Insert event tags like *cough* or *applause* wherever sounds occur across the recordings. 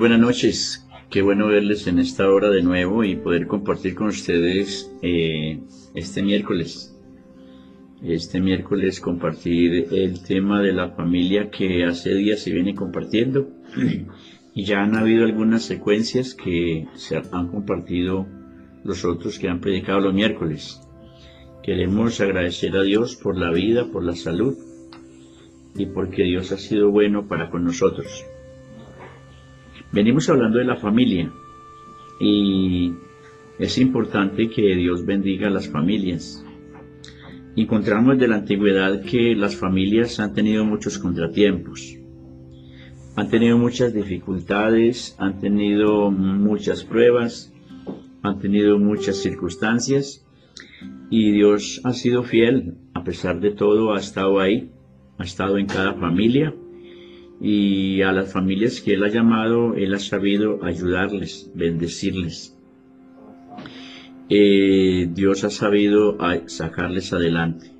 buenas noches. Qué bueno verles en esta hora de nuevo y poder compartir con ustedes eh, este miércoles. Este miércoles compartir el tema de la familia que hace días se viene compartiendo *clears throat* y ya han habido algunas secuencias que se han compartido los otros que han predicado los miércoles. Queremos agradecer a Dios por la vida, por la salud y porque Dios ha sido bueno para con nosotros. Venimos hablando de la familia y es importante que Dios bendiga a las familias. Encontramos de la antigüedad que las familias han tenido muchos contratiempos, han tenido muchas dificultades, han tenido muchas pruebas, han tenido muchas circunstancias y Dios ha sido fiel, a pesar de todo ha estado ahí, ha estado en cada familia y a las familias que Él ha llamado, Él ha sabido ayudarles, bendecirles. Eh, Dios ha sabido sacarles adelante.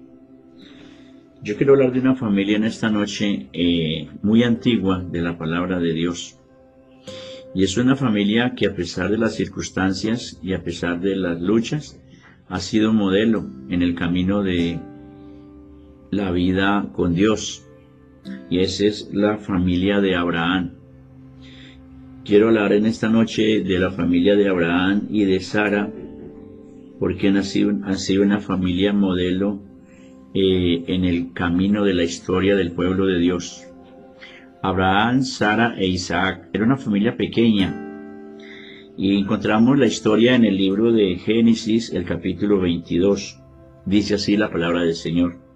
Yo quiero hablar de una familia en esta noche eh, muy antigua de la palabra de Dios. Y es una familia que a pesar de las circunstancias y a pesar de las luchas, ha sido modelo en el camino de la vida con Dios y esa es la familia de Abraham. Quiero hablar en esta noche de la familia de Abraham y de Sara, porque han sido, sido una familia modelo eh, en el camino de la historia del pueblo de Dios. Abraham, Sara e Isaac era una familia pequeña y encontramos la historia en el libro de Génesis, el capítulo 22. Dice así la palabra del Señor.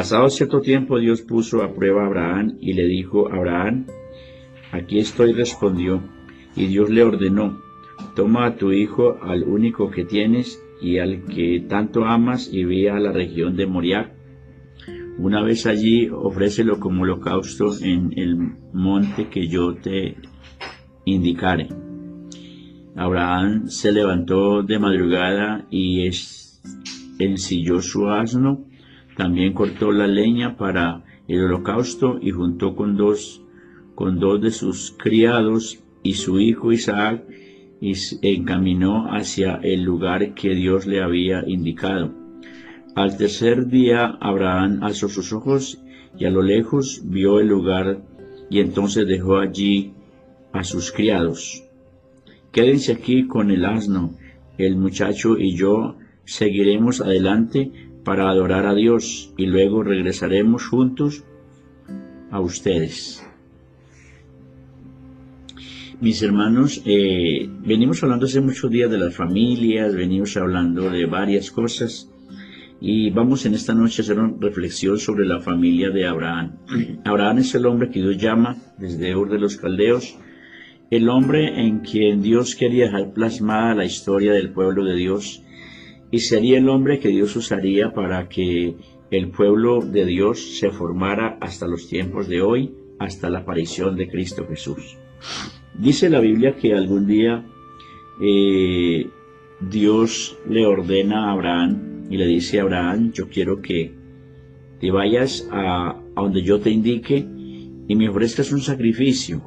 Pasado cierto tiempo Dios puso a prueba a Abraham y le dijo, Abraham, aquí estoy, respondió, y Dios le ordenó, toma a tu hijo, al único que tienes y al que tanto amas, y ve a la región de Moriah. Una vez allí, ofrécelo como holocausto en el monte que yo te indicare. Abraham se levantó de madrugada y ensilló su asno también cortó la leña para el holocausto y juntó con dos, con dos de sus criados y su hijo Isaac y encaminó hacia el lugar que Dios le había indicado. Al tercer día Abraham alzó sus ojos y a lo lejos vio el lugar y entonces dejó allí a sus criados. Quédense aquí con el asno, el muchacho y yo seguiremos adelante para adorar a Dios y luego regresaremos juntos a ustedes. Mis hermanos, eh, venimos hablando hace muchos días de las familias, venimos hablando de varias cosas y vamos en esta noche a hacer una reflexión sobre la familia de Abraham. *clears throat* Abraham es el hombre que Dios llama desde Ur de los Caldeos, el hombre en quien Dios quería dejar plasmada la historia del pueblo de Dios y sería el hombre que Dios usaría para que el pueblo de Dios se formara hasta los tiempos de hoy, hasta la aparición de Cristo Jesús. Dice la Biblia que algún día eh, Dios le ordena a Abraham y le dice a Abraham, yo quiero que te vayas a donde yo te indique y me ofrezcas un sacrificio.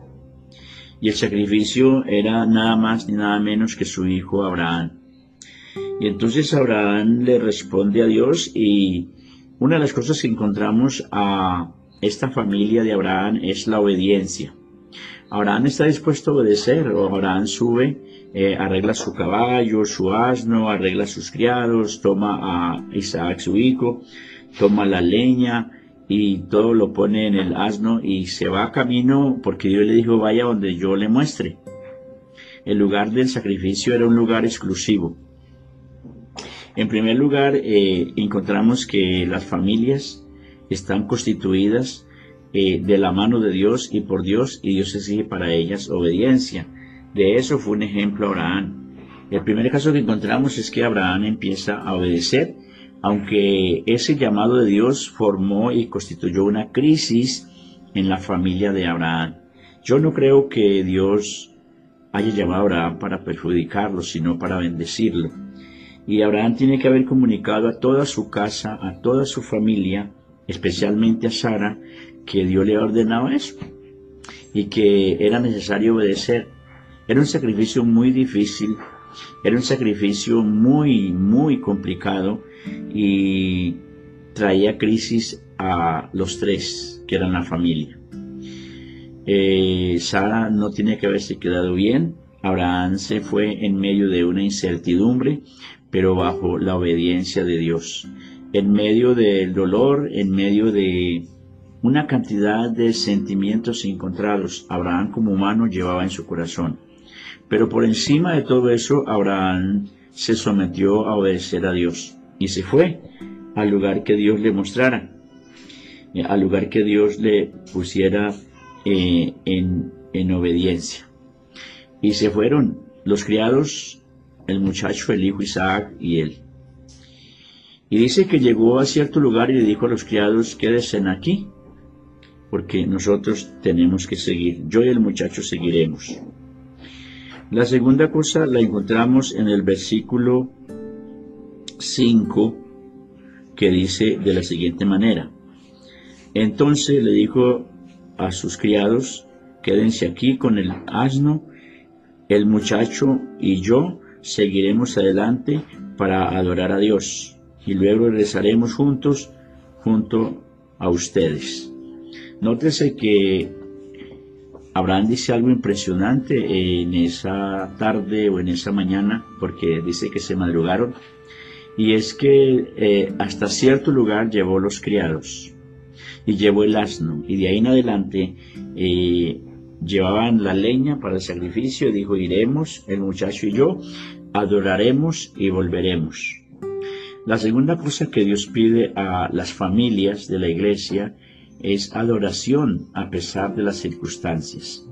Y el sacrificio era nada más ni nada menos que su hijo Abraham. Y entonces Abraham le responde a Dios y una de las cosas que encontramos a esta familia de Abraham es la obediencia. Abraham está dispuesto a obedecer, o Abraham sube, eh, arregla su caballo, su asno, arregla sus criados, toma a Isaac su hijo, toma la leña y todo lo pone en el asno y se va a camino porque Dios le dijo vaya donde yo le muestre. El lugar del sacrificio era un lugar exclusivo. En primer lugar, eh, encontramos que las familias están constituidas eh, de la mano de Dios y por Dios y Dios exige para ellas obediencia. De eso fue un ejemplo Abraham. El primer caso que encontramos es que Abraham empieza a obedecer, aunque ese llamado de Dios formó y constituyó una crisis en la familia de Abraham. Yo no creo que Dios haya llamado a Abraham para perjudicarlo, sino para bendecirlo. Y Abraham tiene que haber comunicado a toda su casa, a toda su familia, especialmente a Sara, que Dios le ha ordenado eso. y que era necesario obedecer. Era un sacrificio muy difícil, era un sacrificio muy, muy complicado y traía crisis a los tres, que eran la familia. Eh, Sara no tiene que haberse quedado bien, Abraham se fue en medio de una incertidumbre, pero bajo la obediencia de Dios. En medio del dolor, en medio de una cantidad de sentimientos encontrados, Abraham como humano llevaba en su corazón. Pero por encima de todo eso, Abraham se sometió a obedecer a Dios y se fue al lugar que Dios le mostrara, al lugar que Dios le pusiera eh, en, en obediencia. Y se fueron los criados, el muchacho, el hijo Isaac y él. Y dice que llegó a cierto lugar y le dijo a los criados, quédense aquí, porque nosotros tenemos que seguir. Yo y el muchacho seguiremos. La segunda cosa la encontramos en el versículo 5 que dice de la siguiente manera. Entonces le dijo a sus criados, quédense aquí con el asno, el muchacho y yo seguiremos adelante para adorar a Dios y luego regresaremos juntos junto a ustedes. Nótese que Abraham dice algo impresionante en esa tarde o en esa mañana, porque dice que se madrugaron, y es que eh, hasta cierto lugar llevó los criados y llevó el asno, y de ahí en adelante eh, llevaban la leña para el sacrificio, dijo, iremos, el muchacho y yo, adoraremos y volveremos. La segunda cosa que Dios pide a las familias de la iglesia es adoración a pesar de las circunstancias.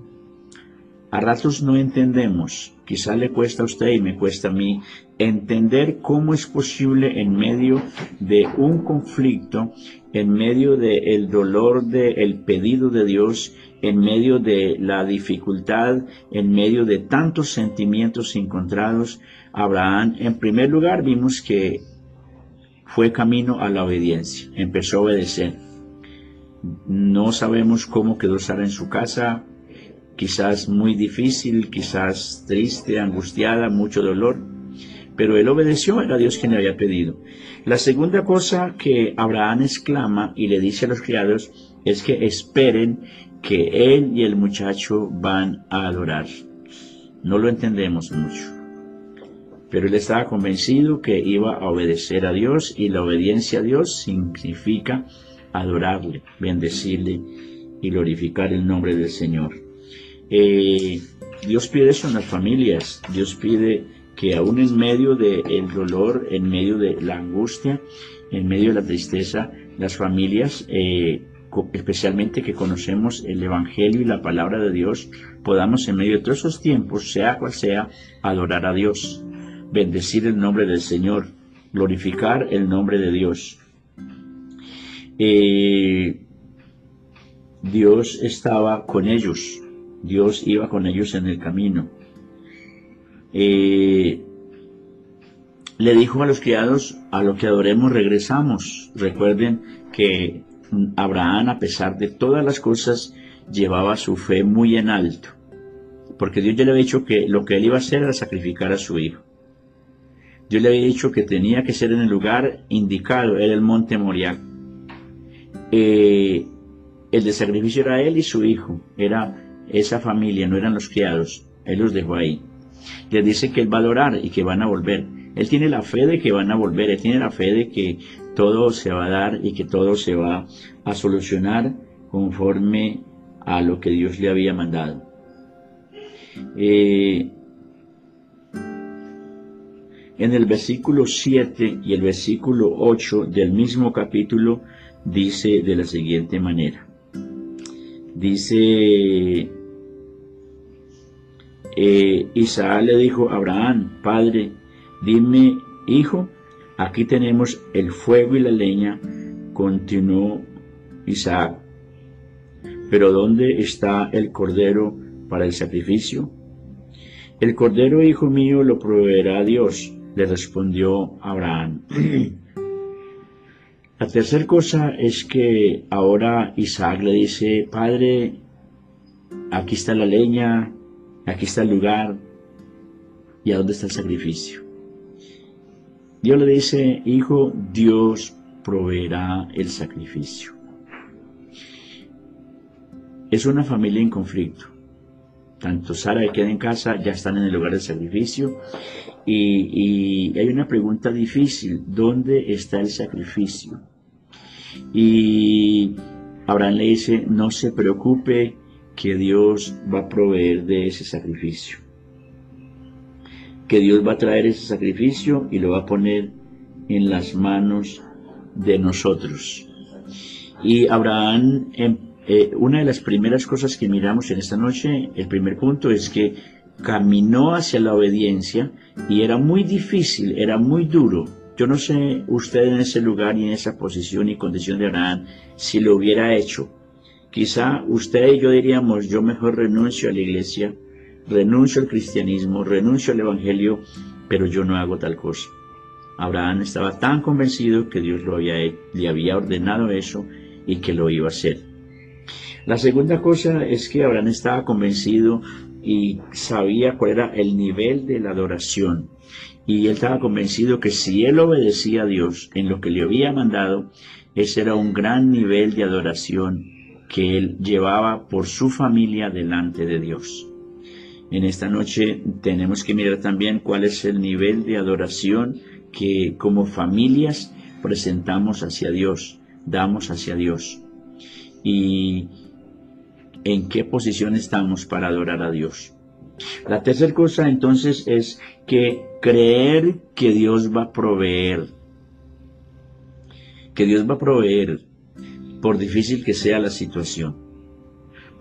A ratos no entendemos, quizá le cuesta a usted y me cuesta a mí, entender cómo es posible en medio de un conflicto, en medio del dolor del pedido de Dios, en medio de la dificultad, en medio de tantos sentimientos encontrados, Abraham, en primer lugar, vimos que fue camino a la obediencia, empezó a obedecer. No sabemos cómo quedó Sara en su casa, quizás muy difícil, quizás triste, angustiada, mucho dolor, pero él obedeció, era Dios quien le había pedido. La segunda cosa que Abraham exclama y le dice a los criados es que esperen que él y el muchacho van a adorar. No lo entendemos mucho, pero él estaba convencido que iba a obedecer a Dios y la obediencia a Dios significa adorarle, bendecirle y glorificar el nombre del Señor. Eh, Dios pide eso en las familias, Dios pide que aún en medio del dolor, en medio de la angustia, en medio de la tristeza, las familias, eh, especialmente que conocemos el Evangelio y la palabra de Dios, podamos en medio de todos esos tiempos, sea cual sea, adorar a Dios, bendecir el nombre del Señor, glorificar el nombre de Dios. Eh, Dios estaba con ellos, Dios iba con ellos en el camino. Eh, le dijo a los criados, a lo que adoremos regresamos. Recuerden que Abraham, a pesar de todas las cosas, llevaba su fe muy en alto, porque Dios ya le había dicho que lo que él iba a hacer era sacrificar a su hijo. Dios le había dicho que tenía que ser en el lugar indicado, era el monte Moriah. Eh, el de sacrificio era él y su hijo, era esa familia, no eran los criados, él los dejó ahí. Les dice que él va a adorar y que van a volver. Él tiene la fe de que van a volver, él tiene la fe de que todo se va a dar y que todo se va a solucionar conforme a lo que Dios le había mandado. Eh, en el versículo 7 y el versículo 8 del mismo capítulo dice de la siguiente manera. Dice, eh, Isaac le dijo a Abraham, Padre, dime, hijo, aquí tenemos el fuego y la leña, continuó Isaac. Pero ¿dónde está el cordero para el sacrificio? El cordero, hijo mío, lo proveerá Dios, le respondió Abraham. *clears throat* La tercera cosa es que ahora Isaac le dice, Padre, aquí está la leña, aquí está el lugar, ¿y a dónde está el sacrificio? Dios le dice, hijo, Dios proveerá el sacrificio. Es una familia en conflicto. Tanto Sara que queda en casa, ya están en el lugar del sacrificio. Y, y hay una pregunta difícil, ¿dónde está el sacrificio? Y Abraham le dice, no se preocupe que Dios va a proveer de ese sacrificio. Que Dios va a traer ese sacrificio y lo va a poner en las manos de nosotros. Y Abraham, em, eh, una de las primeras cosas que miramos en esta noche, el primer punto es que caminó hacia la obediencia y era muy difícil, era muy duro. Yo no sé usted en ese lugar y en esa posición y condición de Abraham si lo hubiera hecho. Quizá usted y yo diríamos, yo mejor renuncio a la iglesia, renuncio al cristianismo, renuncio al evangelio, pero yo no hago tal cosa. Abraham estaba tan convencido que Dios lo había, le había ordenado eso y que lo iba a hacer. La segunda cosa es que Abraham estaba convencido y sabía cuál era el nivel de la adoración. Y él estaba convencido que si él obedecía a Dios en lo que le había mandado, ese era un gran nivel de adoración que él llevaba por su familia delante de Dios. En esta noche tenemos que mirar también cuál es el nivel de adoración que como familias presentamos hacia Dios, damos hacia Dios. Y en qué posición estamos para adorar a Dios. La tercera cosa entonces es que creer que Dios va a proveer, que Dios va a proveer por difícil que sea la situación,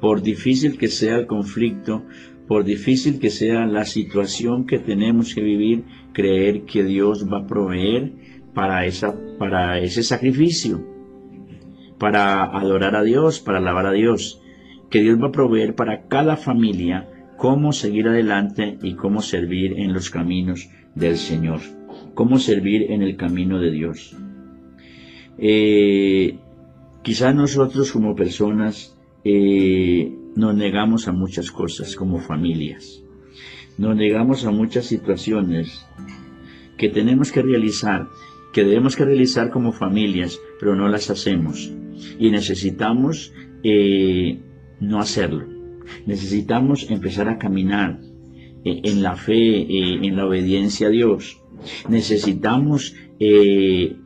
por difícil que sea el conflicto, por difícil que sea la situación que tenemos que vivir, creer que Dios va a proveer para, esa, para ese sacrificio, para adorar a Dios, para alabar a Dios, que Dios va a proveer para cada familia cómo seguir adelante y cómo servir en los caminos del Señor, cómo servir en el camino de Dios. Eh, quizás nosotros como personas eh, nos negamos a muchas cosas como familias. Nos negamos a muchas situaciones que tenemos que realizar, que debemos que realizar como familias, pero no las hacemos. Y necesitamos eh, no hacerlo. Necesitamos empezar a caminar eh, en la fe, eh, en la obediencia a Dios. Necesitamos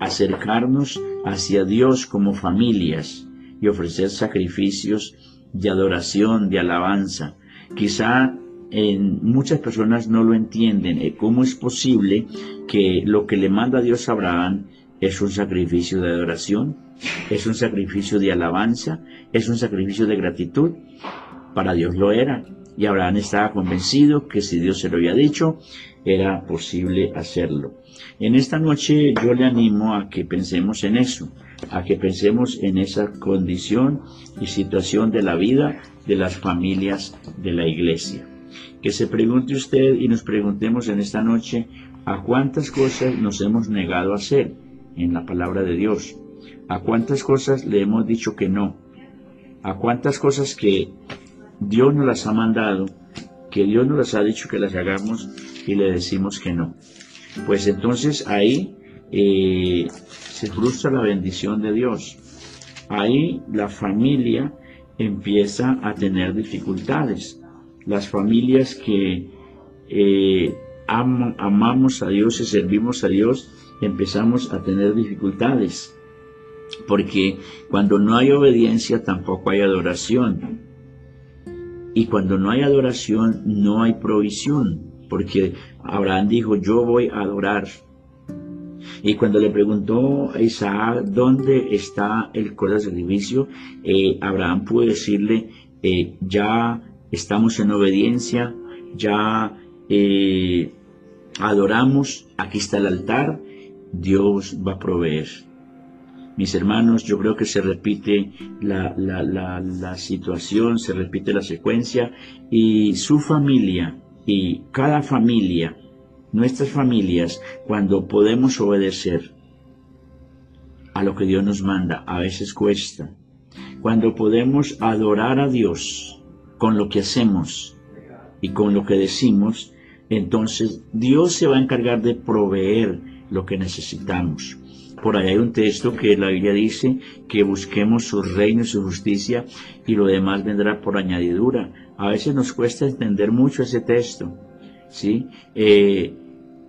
acercarnos hacia Dios como familias y ofrecer sacrificios de adoración, de alabanza. Quizá en muchas personas no lo entienden. Eh, ¿Cómo es posible que lo que le manda Dios a Abraham es un sacrificio de adoración? ¿Es un sacrificio de alabanza? ¿Es un sacrificio de gratitud? Para Dios lo era. Y Abraham estaba convencido que si Dios se lo había dicho, era posible hacerlo. En esta noche yo le animo a que pensemos en eso a que pensemos en esa condición y situación de la vida de las familias de la iglesia. Que se pregunte usted y nos preguntemos en esta noche a cuántas cosas nos hemos negado a hacer en la palabra de Dios, a cuántas cosas le hemos dicho que no, a cuántas cosas que Dios nos las ha mandado, que Dios nos las ha dicho que las hagamos y le decimos que no. Pues entonces ahí eh, se frustra la bendición de Dios. Ahí la familia empieza a tener dificultades. Las familias que eh, amamos a Dios y servimos a Dios, empezamos a tener dificultades. Porque cuando no hay obediencia tampoco hay adoración. Y cuando no hay adoración no hay provisión. Porque Abraham dijo, yo voy a adorar y cuando le preguntó a Isaac dónde está el cordero de sacrificio, eh, Abraham pudo decirle, eh, ya estamos en obediencia, ya eh, adoramos, aquí está el altar, Dios va a proveer. Mis hermanos, yo creo que se repite la, la situación, se repite la secuencia y su familia y cada familia nuestras familias cuando podemos obedecer a lo que Dios nos manda. A veces cuesta. Cuando podemos adorar a Dios, con lo que hacemos y con lo que decimos, entonces Dios se va a encargar de proveer lo que necesitamos. Por ahí hay un texto que la Biblia dice que busquemos su reino y su justicia y lo demás vendrá por añadidura. A veces nos cuesta entender mucho ese texto. ¿sí? Eh,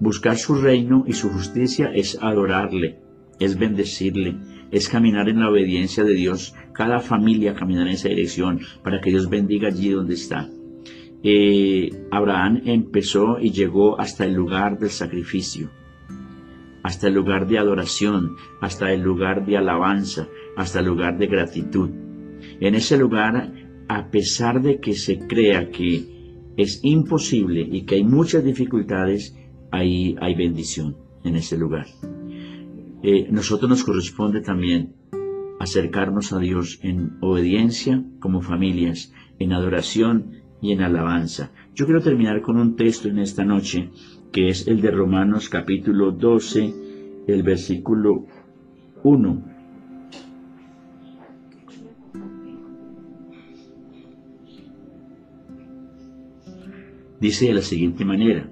buscar su reino y su justicia es adorarle, es bendecirle, es caminar en la obediencia de Dios. Cada familia caminar en esa dirección para que Dios bendiga allí donde está. Eh, Abraham empezó y llegó hasta el lugar del sacrificio hasta el lugar de adoración, hasta el lugar de alabanza, hasta el lugar de gratitud. En ese lugar, a pesar de que se crea que es imposible y que hay muchas dificultades, ahí hay bendición en ese lugar. Eh, nosotros nos corresponde también acercarnos a Dios en obediencia como familias, en adoración y en alabanza. Yo quiero terminar con un texto en esta noche que es el de Romanos capítulo 12, el versículo 1. Dice de la siguiente manera,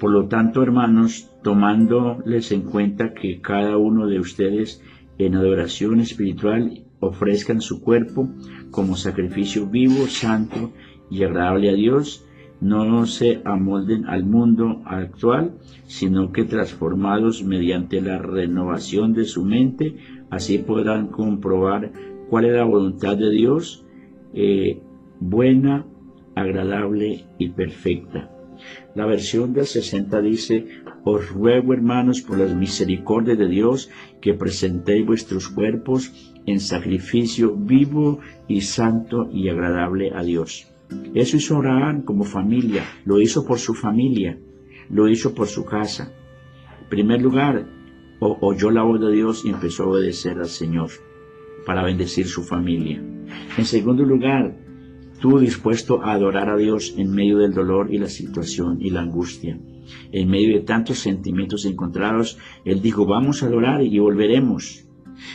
por lo tanto, hermanos, tomándoles en cuenta que cada uno de ustedes en adoración espiritual ofrezcan su cuerpo como sacrificio vivo, santo y agradable a Dios, no se amolden al mundo actual, sino que transformados mediante la renovación de su mente, así podrán comprobar cuál es la voluntad de Dios, eh, buena, agradable y perfecta. La versión del 60 dice, os ruego hermanos por las misericordias de Dios que presentéis vuestros cuerpos en sacrificio vivo y santo y agradable a Dios. Eso hizo Abraham como familia, lo hizo por su familia, lo hizo por su casa. En primer lugar, oyó la voz de Dios y empezó a obedecer al Señor para bendecir su familia. En segundo lugar, estuvo dispuesto a adorar a Dios en medio del dolor y la situación y la angustia. En medio de tantos sentimientos encontrados, Él dijo, vamos a adorar y volveremos.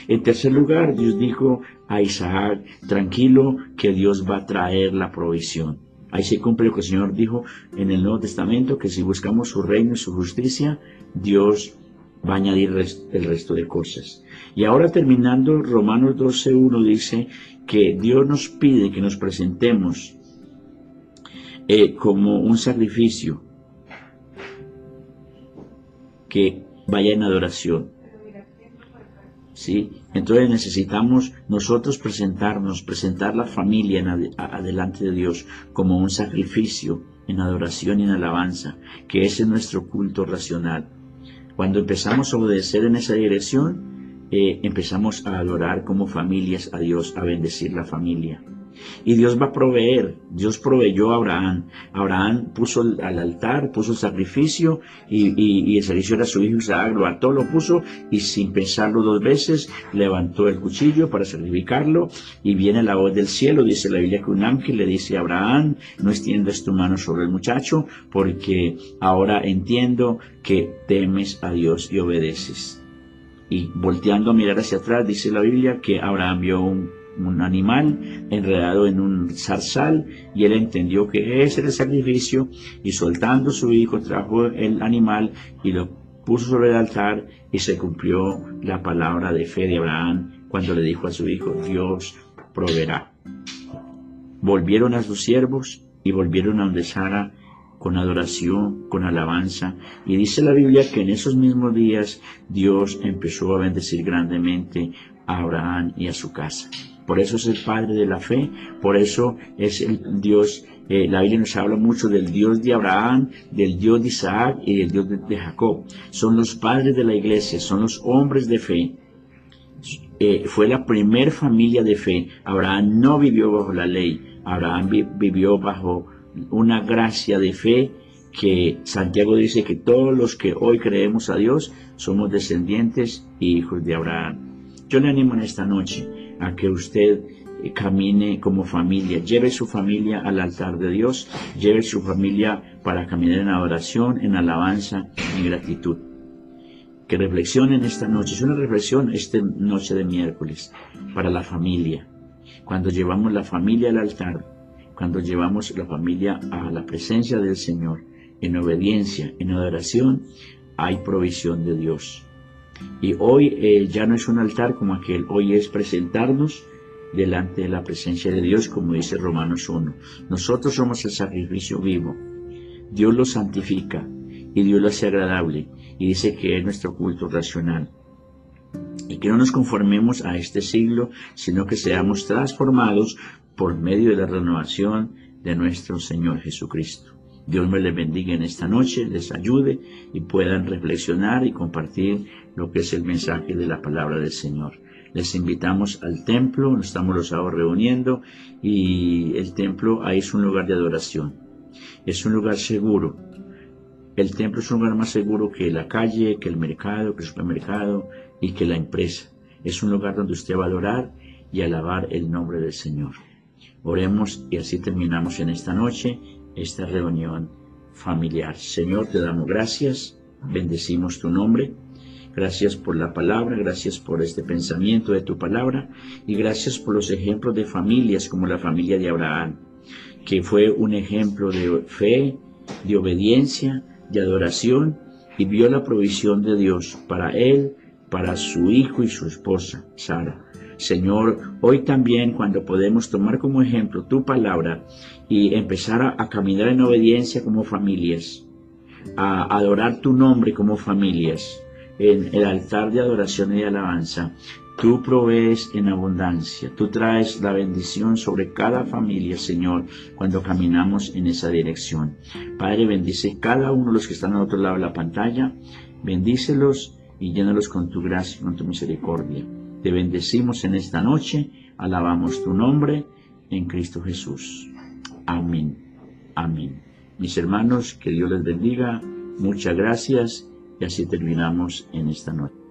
En tercer lugar, Dios dijo a Isaac, tranquilo que Dios va a traer la provisión. Ahí se cumple lo que el Señor dijo en el Nuevo Testamento, que si buscamos su reino y su justicia, Dios va a añadir el resto de cosas. Y ahora terminando, Romanos 12.1 dice que Dios nos pide que nos presentemos eh, como un sacrificio que vaya en adoración. ¿Sí? Entonces necesitamos nosotros presentarnos, presentar la familia adelante de Dios como un sacrificio en adoración y en alabanza, que ese es nuestro culto racional. Cuando empezamos a obedecer en esa dirección, eh, empezamos a adorar como familias a Dios, a bendecir la familia. Y Dios va a proveer. Dios proveyó a Abraham. Abraham puso al altar, puso el sacrificio y, el servicio era su hijo Isaac. Lo ató, lo puso y sin pensarlo dos veces levantó el cuchillo para sacrificarlo. Y viene la voz del cielo. Dice la Biblia que un ángel le dice a Abraham, no extiendas tu mano sobre el muchacho porque ahora entiendo que temes a Dios y obedeces. Y volteando a mirar hacia atrás, dice la Biblia que Abraham vio un un animal enredado en un zarzal y él entendió que ese era el sacrificio y soltando su hijo trajo el animal y lo puso sobre el altar y se cumplió la palabra de fe de Abraham cuando le dijo a su hijo, Dios proveerá. Volvieron a sus siervos y volvieron a donde Sara con adoración, con alabanza. Y dice la Biblia que en esos mismos días Dios empezó a bendecir grandemente a Abraham y a su casa. Por eso es el Padre de la fe, por eso es el Dios, eh, la Biblia nos habla mucho del Dios de Abraham, del Dios de Isaac y del Dios de, Jacob. Son los padres de la iglesia, son los hombres de fe. Eh, fue la primer familia de fe. Abraham no vivió bajo la ley, Abraham vivió bajo una gracia de fe que Santiago dice que todos los que hoy creemos a Dios somos descendientes y hijos de Abraham. Yo le animo en esta noche a que usted eh, camine como familia, lleve su familia al altar de Dios, lleve su familia para caminar en adoración, en alabanza, en gratitud. Que reflexionen esta noche, es una reflexión esta noche de miércoles para la familia. Cuando llevamos la familia al altar, cuando llevamos la familia a la presencia del Señor, en obediencia, en adoración, hay provisión de Dios. Y hoy eh, ya no es un altar como aquel, hoy es presentarnos delante de la presencia de Dios, como dice Romanos 1. Nosotros somos el sacrificio vivo. Dios lo santifica y Dios lo hace agradable y dice que es nuestro culto racional. Y que no nos conformemos a este siglo, sino que seamos transformados por medio de la renovación de nuestro Señor Jesucristo. Dios me les bendiga en esta noche, les ayude y puedan reflexionar y compartir lo que es el mensaje de la palabra del Señor. Les invitamos al templo, nos estamos los sábados reuniendo y el templo ahí es un lugar de adoración. Es un lugar seguro. El templo es un lugar más seguro que la calle, que el mercado, que el supermercado y que la empresa. Es un lugar donde usted va a adorar y alabar el nombre del Señor. Oremos y así terminamos en esta noche esta reunión familiar. Señor, te damos gracias, bendecimos tu nombre. Gracias por la palabra, gracias por este pensamiento de tu palabra y gracias por los ejemplos de familias como la familia de Abraham, que fue un ejemplo de fe, de obediencia, de adoración y vio la provisión de Dios para él, para su hijo y su esposa, Sara. Señor, hoy también cuando podemos tomar como ejemplo tu palabra y empezar a, caminar en obediencia como familias, a adorar tu nombre como familias, en el altar de adoración y de alabanza, tú provees en abundancia, tú traes la bendición sobre cada familia, Señor, cuando caminamos en esa dirección. Padre, bendice cada uno de los que están al otro lado de la pantalla, bendícelos y llénalos con tu gracia y con tu misericordia. Te bendecimos en esta noche, alabamos tu nombre en Cristo Jesús. Amén. Amén. Mis hermanos, que Dios les bendiga. Muchas gracias y así terminamos en esta noche.